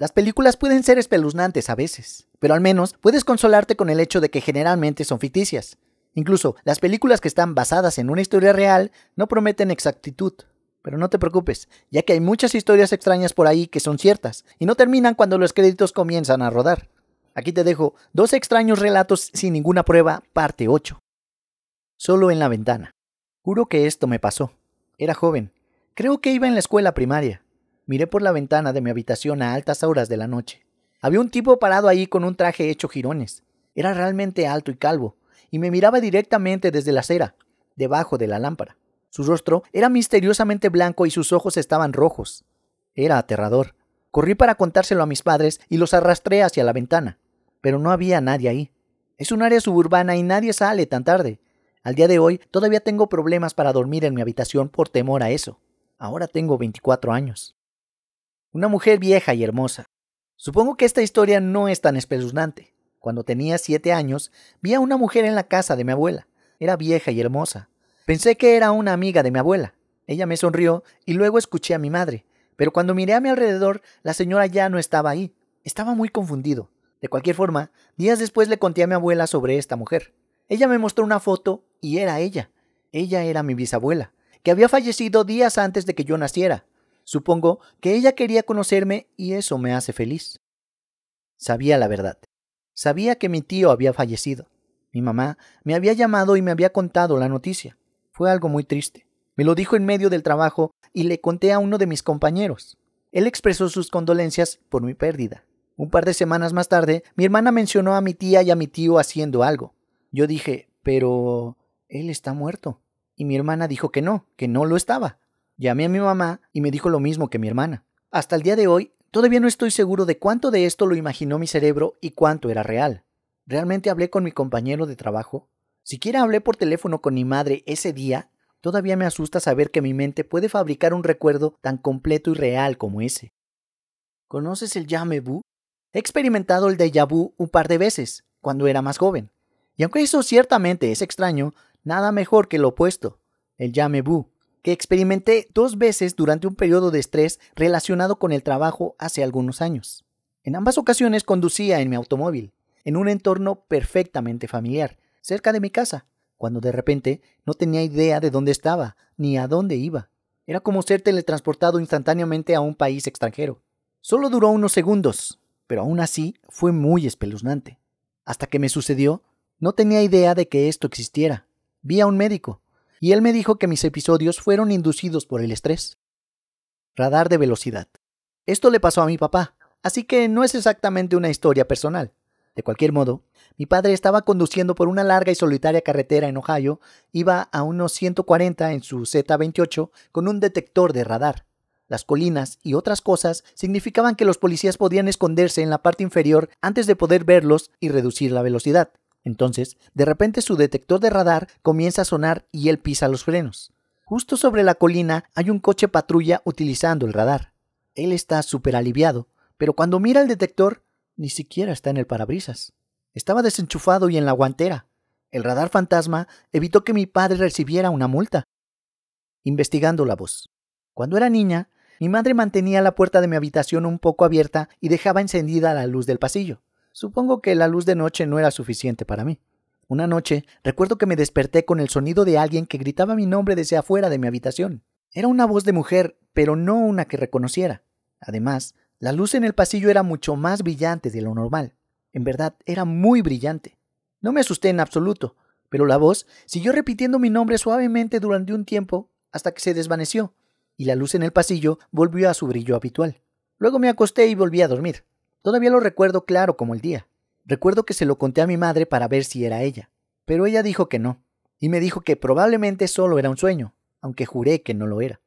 Las películas pueden ser espeluznantes a veces, pero al menos puedes consolarte con el hecho de que generalmente son ficticias. Incluso las películas que están basadas en una historia real no prometen exactitud. Pero no te preocupes, ya que hay muchas historias extrañas por ahí que son ciertas y no terminan cuando los créditos comienzan a rodar. Aquí te dejo dos extraños relatos sin ninguna prueba, parte 8. Solo en la ventana. Juro que esto me pasó. Era joven. Creo que iba en la escuela primaria. Miré por la ventana de mi habitación a altas horas de la noche. Había un tipo parado ahí con un traje hecho jirones. Era realmente alto y calvo, y me miraba directamente desde la acera, debajo de la lámpara. Su rostro era misteriosamente blanco y sus ojos estaban rojos. Era aterrador. Corrí para contárselo a mis padres y los arrastré hacia la ventana, pero no había nadie ahí. Es un área suburbana y nadie sale tan tarde. Al día de hoy todavía tengo problemas para dormir en mi habitación por temor a eso. Ahora tengo 24 años. Una mujer vieja y hermosa. Supongo que esta historia no es tan espeluznante. Cuando tenía siete años, vi a una mujer en la casa de mi abuela. Era vieja y hermosa. Pensé que era una amiga de mi abuela. Ella me sonrió y luego escuché a mi madre. Pero cuando miré a mi alrededor, la señora ya no estaba ahí. Estaba muy confundido. De cualquier forma, días después le conté a mi abuela sobre esta mujer. Ella me mostró una foto y era ella. Ella era mi bisabuela, que había fallecido días antes de que yo naciera. Supongo que ella quería conocerme y eso me hace feliz. Sabía la verdad. Sabía que mi tío había fallecido. Mi mamá me había llamado y me había contado la noticia. Fue algo muy triste. Me lo dijo en medio del trabajo y le conté a uno de mis compañeros. Él expresó sus condolencias por mi pérdida. Un par de semanas más tarde, mi hermana mencionó a mi tía y a mi tío haciendo algo. Yo dije, pero... él está muerto. Y mi hermana dijo que no, que no lo estaba. Llamé a mi mamá y me dijo lo mismo que mi hermana. Hasta el día de hoy, todavía no estoy seguro de cuánto de esto lo imaginó mi cerebro y cuánto era real. ¿Realmente hablé con mi compañero de trabajo? Siquiera hablé por teléfono con mi madre ese día. Todavía me asusta saber que mi mente puede fabricar un recuerdo tan completo y real como ese. ¿Conoces el jamais vu? He experimentado el déjà vu un par de veces, cuando era más joven. Y aunque eso ciertamente es extraño, nada mejor que lo opuesto, el vu que experimenté dos veces durante un periodo de estrés relacionado con el trabajo hace algunos años. En ambas ocasiones conducía en mi automóvil, en un entorno perfectamente familiar, cerca de mi casa, cuando de repente no tenía idea de dónde estaba ni a dónde iba. Era como ser teletransportado instantáneamente a un país extranjero. Solo duró unos segundos, pero aún así fue muy espeluznante. Hasta que me sucedió, no tenía idea de que esto existiera. Vi a un médico, y él me dijo que mis episodios fueron inducidos por el estrés. Radar de velocidad. Esto le pasó a mi papá, así que no es exactamente una historia personal. De cualquier modo, mi padre estaba conduciendo por una larga y solitaria carretera en Ohio, iba a unos 140 en su Z28 con un detector de radar. Las colinas y otras cosas significaban que los policías podían esconderse en la parte inferior antes de poder verlos y reducir la velocidad. Entonces, de repente su detector de radar comienza a sonar y él pisa los frenos. Justo sobre la colina hay un coche patrulla utilizando el radar. Él está súper aliviado, pero cuando mira el detector, ni siquiera está en el parabrisas. Estaba desenchufado y en la guantera. El radar fantasma evitó que mi padre recibiera una multa. Investigando la voz. Cuando era niña, mi madre mantenía la puerta de mi habitación un poco abierta y dejaba encendida la luz del pasillo. Supongo que la luz de noche no era suficiente para mí. Una noche recuerdo que me desperté con el sonido de alguien que gritaba mi nombre desde afuera de mi habitación. Era una voz de mujer, pero no una que reconociera. Además, la luz en el pasillo era mucho más brillante de lo normal. En verdad, era muy brillante. No me asusté en absoluto, pero la voz siguió repitiendo mi nombre suavemente durante un tiempo hasta que se desvaneció, y la luz en el pasillo volvió a su brillo habitual. Luego me acosté y volví a dormir. Todavía lo recuerdo claro como el día. Recuerdo que se lo conté a mi madre para ver si era ella, pero ella dijo que no, y me dijo que probablemente solo era un sueño, aunque juré que no lo era.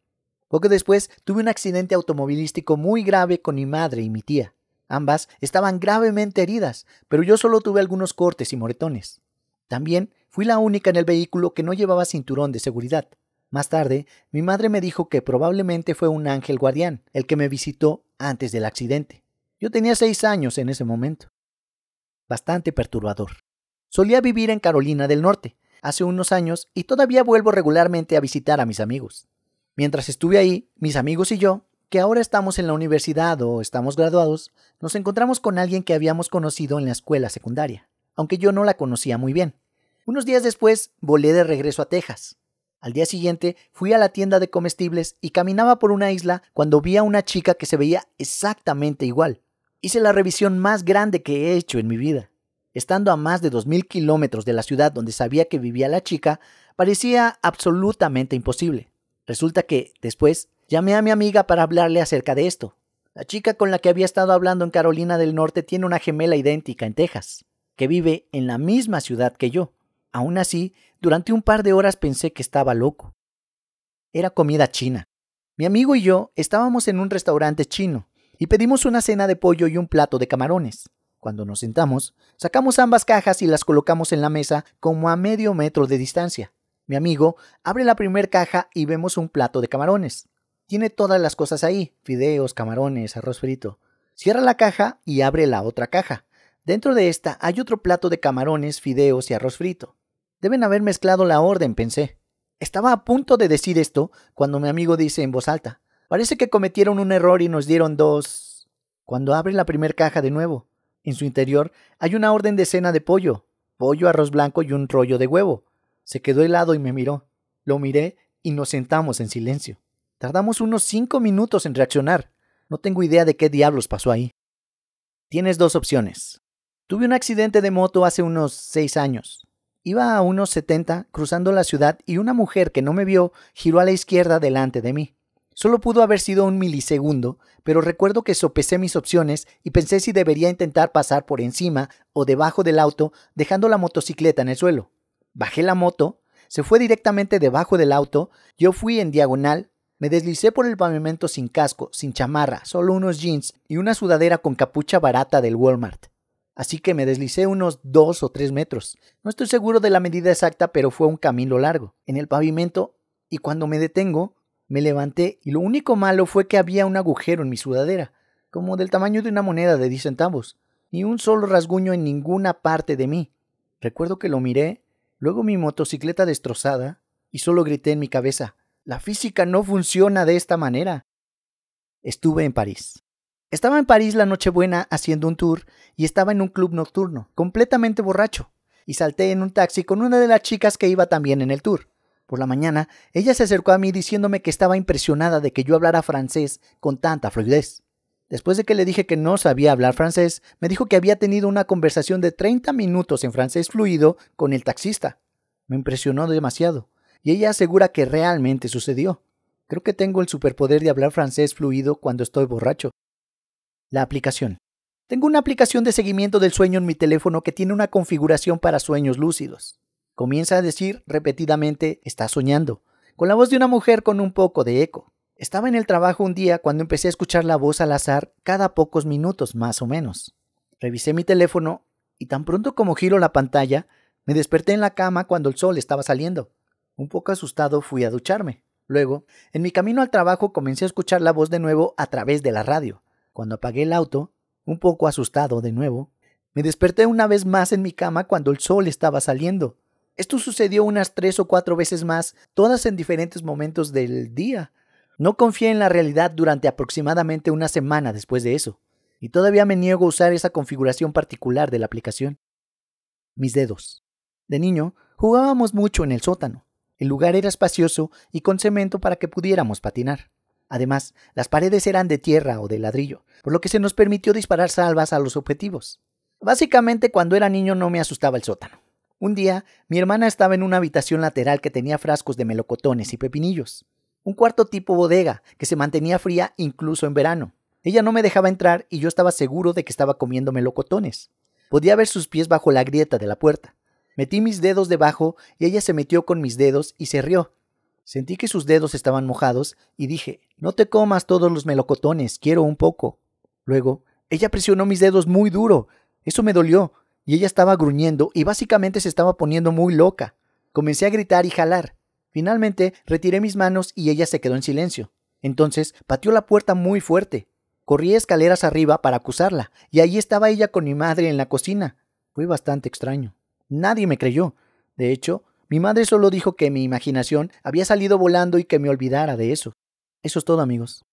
Poco después tuve un accidente automovilístico muy grave con mi madre y mi tía. Ambas estaban gravemente heridas, pero yo solo tuve algunos cortes y moretones. También fui la única en el vehículo que no llevaba cinturón de seguridad. Más tarde, mi madre me dijo que probablemente fue un ángel guardián el que me visitó antes del accidente. Yo tenía seis años en ese momento. Bastante perturbador. Solía vivir en Carolina del Norte hace unos años y todavía vuelvo regularmente a visitar a mis amigos. Mientras estuve ahí, mis amigos y yo, que ahora estamos en la universidad o estamos graduados, nos encontramos con alguien que habíamos conocido en la escuela secundaria, aunque yo no la conocía muy bien. Unos días después volé de regreso a Texas. Al día siguiente fui a la tienda de comestibles y caminaba por una isla cuando vi a una chica que se veía exactamente igual. Hice la revisión más grande que he hecho en mi vida. Estando a más de 2.000 kilómetros de la ciudad donde sabía que vivía la chica, parecía absolutamente imposible. Resulta que, después, llamé a mi amiga para hablarle acerca de esto. La chica con la que había estado hablando en Carolina del Norte tiene una gemela idéntica en Texas, que vive en la misma ciudad que yo. Aún así, durante un par de horas pensé que estaba loco. Era comida china. Mi amigo y yo estábamos en un restaurante chino y pedimos una cena de pollo y un plato de camarones. Cuando nos sentamos, sacamos ambas cajas y las colocamos en la mesa como a medio metro de distancia. Mi amigo abre la primera caja y vemos un plato de camarones. Tiene todas las cosas ahí, fideos, camarones, arroz frito. Cierra la caja y abre la otra caja. Dentro de esta hay otro plato de camarones, fideos y arroz frito. Deben haber mezclado la orden, pensé. Estaba a punto de decir esto cuando mi amigo dice en voz alta, parece que cometieron un error y nos dieron dos... Cuando abre la primera caja de nuevo, en su interior hay una orden de cena de pollo, pollo, arroz blanco y un rollo de huevo. Se quedó helado y me miró. Lo miré y nos sentamos en silencio. Tardamos unos cinco minutos en reaccionar. No tengo idea de qué diablos pasó ahí. Tienes dos opciones. Tuve un accidente de moto hace unos seis años. Iba a unos 70 cruzando la ciudad y una mujer que no me vio giró a la izquierda delante de mí. Solo pudo haber sido un milisegundo, pero recuerdo que sopesé mis opciones y pensé si debería intentar pasar por encima o debajo del auto dejando la motocicleta en el suelo. Bajé la moto, se fue directamente debajo del auto, yo fui en diagonal, me deslicé por el pavimento sin casco, sin chamarra, solo unos jeans y una sudadera con capucha barata del Walmart así que me deslicé unos dos o tres metros. No estoy seguro de la medida exacta, pero fue un camino largo, en el pavimento, y cuando me detengo, me levanté y lo único malo fue que había un agujero en mi sudadera, como del tamaño de una moneda de 10 centavos, y un solo rasguño en ninguna parte de mí. Recuerdo que lo miré, luego mi motocicleta destrozada, y solo grité en mi cabeza, la física no funciona de esta manera. Estuve en París. Estaba en París la Nochebuena haciendo un tour y estaba en un club nocturno, completamente borracho, y salté en un taxi con una de las chicas que iba también en el tour. Por la mañana, ella se acercó a mí diciéndome que estaba impresionada de que yo hablara francés con tanta fluidez. Después de que le dije que no sabía hablar francés, me dijo que había tenido una conversación de 30 minutos en francés fluido con el taxista. Me impresionó demasiado, y ella asegura que realmente sucedió. Creo que tengo el superpoder de hablar francés fluido cuando estoy borracho. La aplicación. Tengo una aplicación de seguimiento del sueño en mi teléfono que tiene una configuración para sueños lúcidos. Comienza a decir repetidamente, está soñando, con la voz de una mujer con un poco de eco. Estaba en el trabajo un día cuando empecé a escuchar la voz al azar cada pocos minutos, más o menos. Revisé mi teléfono y tan pronto como giro la pantalla, me desperté en la cama cuando el sol estaba saliendo. Un poco asustado fui a ducharme. Luego, en mi camino al trabajo comencé a escuchar la voz de nuevo a través de la radio. Cuando apagué el auto, un poco asustado de nuevo, me desperté una vez más en mi cama cuando el sol estaba saliendo. Esto sucedió unas tres o cuatro veces más, todas en diferentes momentos del día. No confié en la realidad durante aproximadamente una semana después de eso, y todavía me niego a usar esa configuración particular de la aplicación. Mis dedos. De niño, jugábamos mucho en el sótano. El lugar era espacioso y con cemento para que pudiéramos patinar. Además, las paredes eran de tierra o de ladrillo, por lo que se nos permitió disparar salvas a los objetivos. Básicamente, cuando era niño no me asustaba el sótano. Un día, mi hermana estaba en una habitación lateral que tenía frascos de melocotones y pepinillos. Un cuarto tipo bodega, que se mantenía fría incluso en verano. Ella no me dejaba entrar y yo estaba seguro de que estaba comiendo melocotones. Podía ver sus pies bajo la grieta de la puerta. Metí mis dedos debajo y ella se metió con mis dedos y se rió. Sentí que sus dedos estaban mojados y dije, no te comas todos los melocotones, quiero un poco. Luego, ella presionó mis dedos muy duro. Eso me dolió, y ella estaba gruñendo y básicamente se estaba poniendo muy loca. Comencé a gritar y jalar. Finalmente, retiré mis manos y ella se quedó en silencio. Entonces, pateó la puerta muy fuerte. Corrí escaleras arriba para acusarla, y allí estaba ella con mi madre en la cocina. Fue bastante extraño. Nadie me creyó. De hecho, mi madre solo dijo que mi imaginación había salido volando y que me olvidara de eso. Eso es todo amigos.